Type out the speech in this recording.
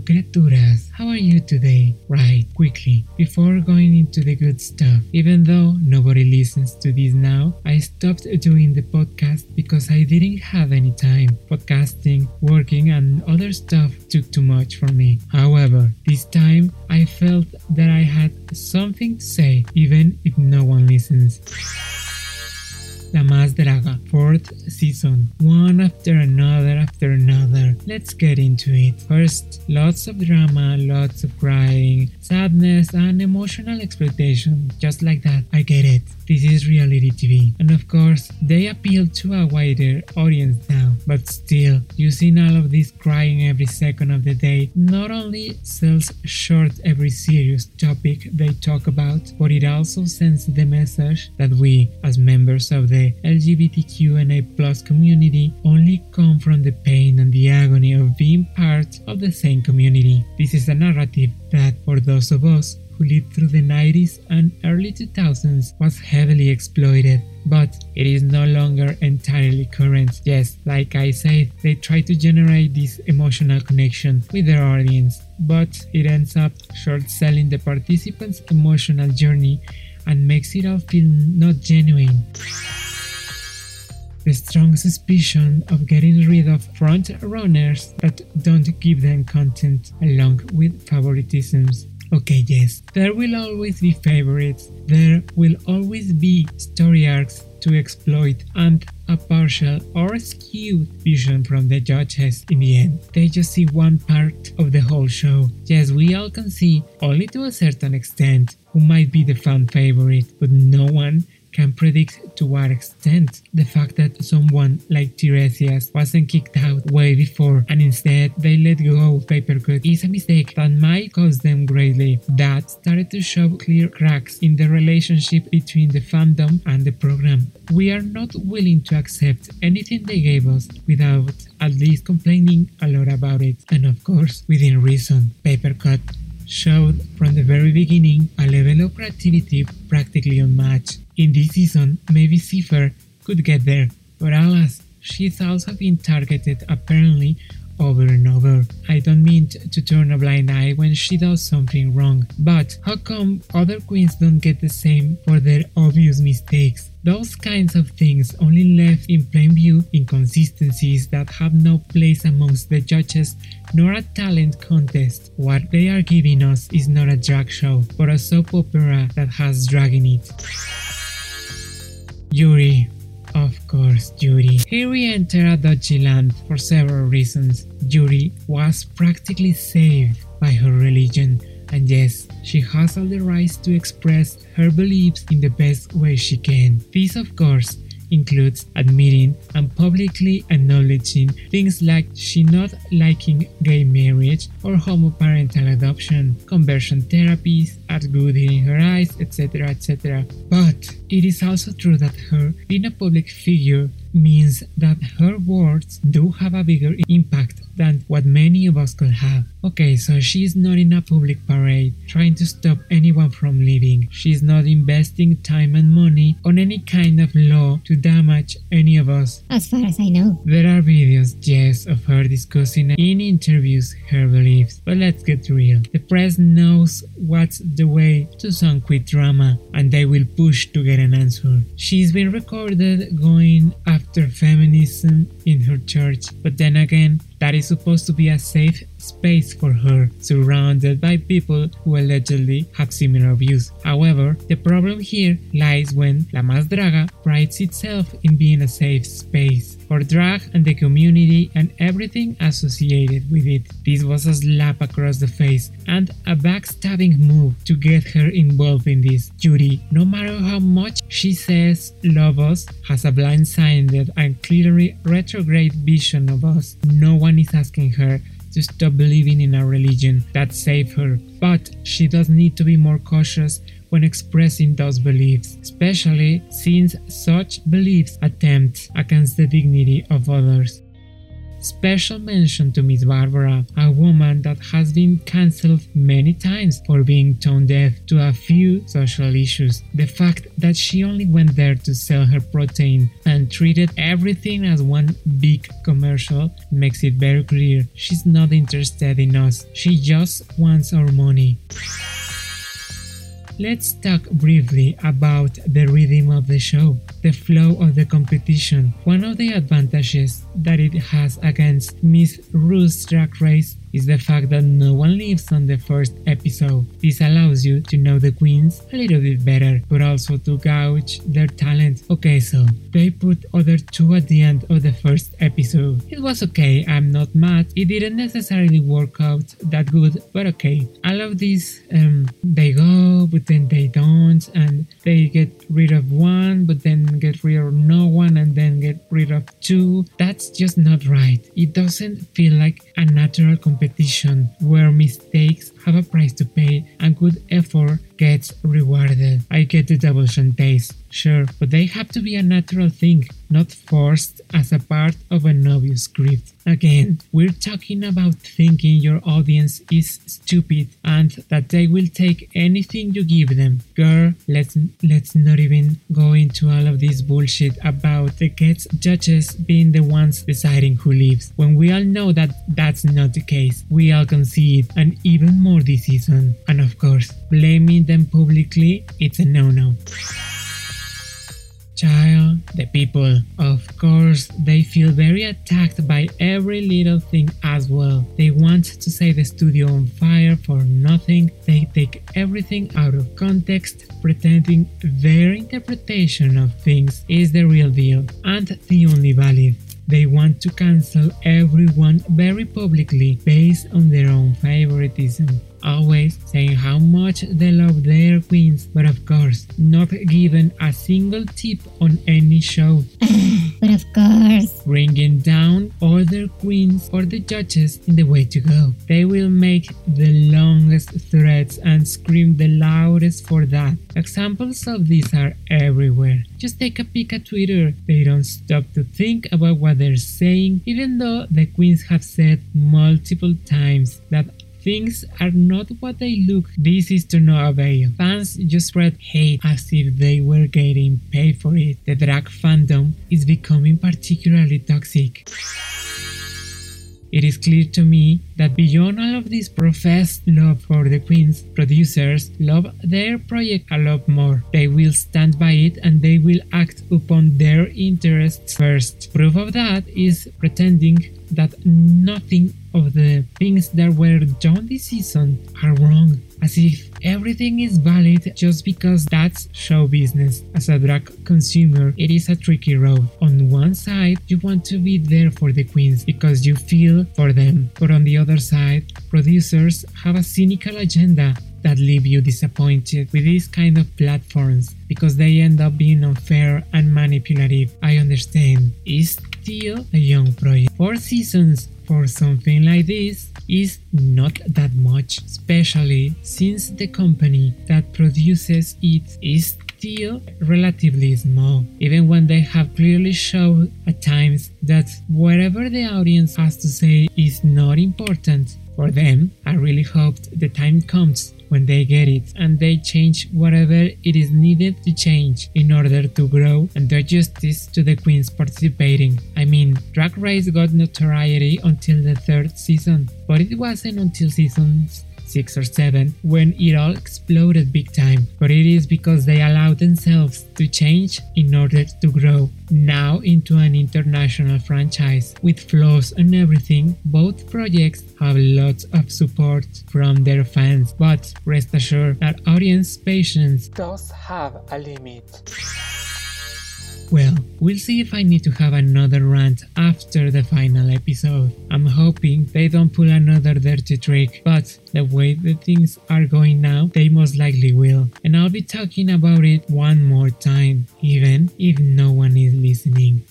Criaturas. How are you today? Right, quickly, before going into the good stuff. Even though nobody listens to this now, I stopped doing the podcast because I didn't have any time. Podcasting, working, and other stuff took too much for me. However, this time I felt that I had something to say, even if no one listens. Más Draga, fourth season, one after another after another. Let's get into it. First, lots of drama, lots of crying, sadness, and emotional exploitation. Just like that, I get it. This is reality TV. And of course, they appeal to a wider audience now. But still, using all of this crying every second of the day not only sells short every serious topic they talk about, but it also sends the message that we, as members of the LGBTQIA plus community, only come from the pain and the agony of being part of the same community. This is a narrative that, for those of us who lived through the 90s and early 2000s was heavily exploited, but it is no longer entirely current. Yes, like I said, they try to generate this emotional connection with their audience, but it ends up short selling the participants' emotional journey and makes it all feel not genuine the strong suspicion of getting rid of front runners that don't give them content along with favoritisms. Okay, yes, there will always be favorites, there will always be story arcs to exploit, and a partial or skewed vision from the judges in the end. They just see one part of the whole show. Yes, we all can see, only to a certain extent, who might be the fan favorite, but no one can predict to what extent the fact that someone like Tiresias wasn't kicked out way before and instead they let go of Papercut is a mistake that might cost them greatly. That started to show clear cracks in the relationship between the fandom and the program. We are not willing to accept anything they gave us without at least complaining a lot about it, and of course, within reason. Papercut showed from the very beginning a level of creativity practically unmatched. In this season, maybe Cipher could get there, but alas, she's also been targeted apparently over and over. I don't mean to turn a blind eye when she does something wrong, but how come other queens don't get the same for their obvious mistakes? Those kinds of things only left in plain view inconsistencies that have no place amongst the judges nor a talent contest. What they are giving us is not a drag show, but a soap opera that has drag in it. Yuri. Of course, Yuri. Here we enter a dodgy land for several reasons. Yuri was practically saved by her religion, and yes, she has all the rights to express her beliefs in the best way she can. This, of course, includes admitting and publicly acknowledging things like she not liking gay marriage or homoparental adoption, conversion therapies, as good in her eyes, etc. etc. But it is also true that her being a public figure means that her words do have a bigger impact than what many of us could have. Okay, so she's not in a public parade trying to stop anyone from leaving. She's not investing time and money on any kind of law to damage any of us. As far as I know. There are videos, yes, of her discussing in interviews her beliefs, but let's get real. The press knows what's the way to some quick drama and they will push to get an answer. She's been recorded going after feminism in her church, but then again, that is supposed to be a safe space for her, surrounded by people who allegedly have similar views. However, the problem here lies when La Más Draga prides itself in being a safe space for drag and the community and everything associated with it. This was a slap across the face and a backstabbing move to get her involved in this. Yuri, no matter how much she says love us, has a blindsided and clearly retrograde vision of us. No one is asking her to stop believing in a religion that saved her, but she does need to be more cautious when expressing those beliefs, especially since such beliefs attempt against the dignity of others. Special mention to Miss Barbara, a woman that has been cancelled many times for being tone deaf to a few social issues. The fact that she only went there to sell her protein and treated everything as one big commercial makes it very clear she's not interested in us. She just wants our money. Let's talk briefly about the rhythm of the show, the flow of the competition. One of the advantages that it has against Miss Ruth's Drag Race is the fact that no one lives on the first episode. This allows you to know the queens a little bit better, but also to gauge their talent. Okay, so they put other two at the end of the first episode. It was okay, I'm not mad. It didn't necessarily work out that good, but okay. All of these, um, they go, but then they don't, and they get rid of one, but then get rid of no one, and then get rid of two. That's just not right. It doesn't feel like a natural competition competition where mistakes have a price to pay and good effort gets rewarded. I get the double taste, sure, but they have to be a natural thing, not forced as a part of an obvious script. Again, we're talking about thinking your audience is stupid and that they will take anything you give them. Girl, let's let's not even go into all of this bullshit about the guest judges being the ones deciding who lives. When we all know that that's not the case, we all concede, and even more this season. And of course, blaming them publicly, it's a no-no. Child, the people, of course, they feel very attacked by every little thing as well. They want to set the studio on fire for nothing. They take everything out of context, pretending their interpretation of things is the real deal and the only valid. They want to cancel everyone very publicly based on their own favoritism always saying how much they love their queens, but of course, not given a single tip on any show. but of course, bringing down other queens or the judges in the way to go. They will make the longest threads and scream the loudest for that. Examples of these are everywhere. Just take a peek at Twitter. They don't stop to think about what they're saying, even though the queens have said multiple times that Things are not what they look. This is to no avail. Fans just spread hate as if they were getting paid for it. The drag fandom is becoming particularly toxic. It is clear to me that beyond all of this professed love for the queens, producers love their project a lot more. They will stand by it and they will act upon their interests first. Proof of that is pretending that nothing of the things that were done this season are wrong, as if everything is valid just because that's show business. As a drag consumer, it is a tricky road. On one side, you want to be there for the queens because you feel for them, but on the other side, producers have a cynical agenda that leave you disappointed with these kind of platforms because they end up being unfair and manipulative. I understand. It's still a young project. Four seasons for something like this is not that much, especially since the company that produces it is still relatively small, even when they have clearly shown at times that whatever the audience has to say is not important for them. I really hoped the time comes when they get it and they change whatever it is needed to change in order to grow and do justice to the queens participating. I mean, Drag Race got notoriety until the third season, but it wasn't until seasons 6 or 7 when it all exploded big time, but it is because they allowed themselves to change in order to grow. Now into an international franchise with flaws and everything, both projects have lots of support from their fans, but rest assured that audience patience does have a limit. Well, we'll see if I need to have another rant after the final episode. I'm hoping they don't pull another dirty trick, but the way the things are going now, they most likely will. And I'll be talking about it one more time, even if no one is listening.